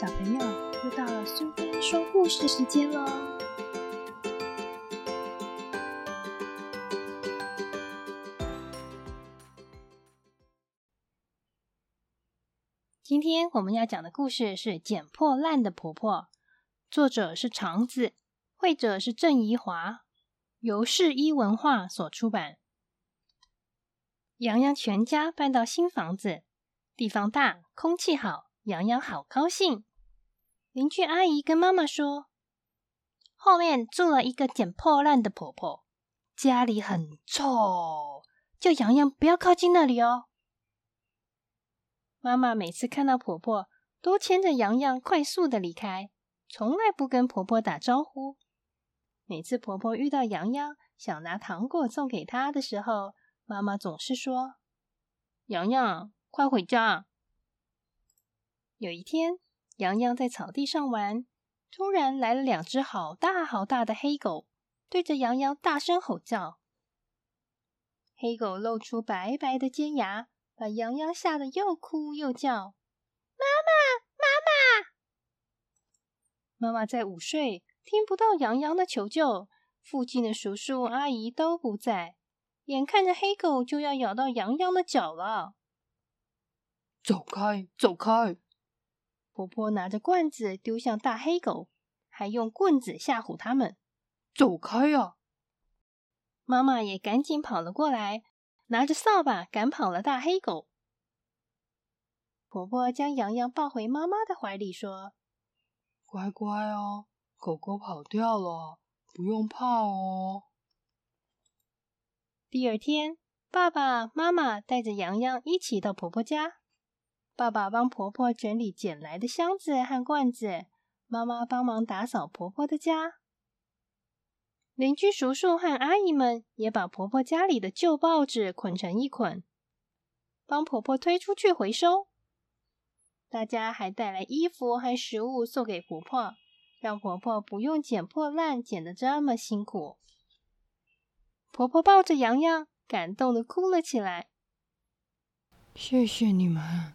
小朋友，又到了苏菲说故事时间喽！今天我们要讲的故事是《捡破烂的婆婆》，作者是肠子，绘者是郑怡华，由世一文化所出版。洋洋全家搬到新房子，地方大，空气好，洋洋好高兴。邻居阿姨跟妈妈说：“后面住了一个捡破烂的婆婆，家里很臭，叫洋洋不要靠近那里哦。”妈妈每次看到婆婆，都牵着洋洋快速的离开，从来不跟婆婆打招呼。每次婆婆遇到洋洋，想拿糖果送给她的时候，妈妈总是说：“洋洋，快回家。”有一天，洋洋在草地上玩，突然来了两只好大好大的黑狗，对着洋洋大声吼叫。黑狗露出白白的尖牙，把洋洋吓得又哭又叫：“妈妈，妈妈！”妈妈在午睡，听不到洋洋的求救。附近的叔叔阿姨都不在。眼看着黑狗就要咬到洋洋的脚了，走开，走开！婆婆拿着罐子丢向大黑狗，还用棍子吓唬他们：“走开呀！”妈妈也赶紧跑了过来，拿着扫把赶跑了大黑狗。婆婆将洋洋抱回妈妈的怀里，说：“乖乖哦，狗狗跑掉了，不用怕哦。”第二天，爸爸妈妈带着洋洋一起到婆婆家。爸爸帮婆婆整理捡来的箱子和罐子，妈妈帮忙打扫婆婆的家。邻居叔叔和阿姨们也把婆婆家里的旧报纸捆成一捆，帮婆婆推出去回收。大家还带来衣服和食物送给婆婆，让婆婆不用捡破烂，捡得这么辛苦。婆婆抱着洋洋，感动的哭了起来。谢谢你们，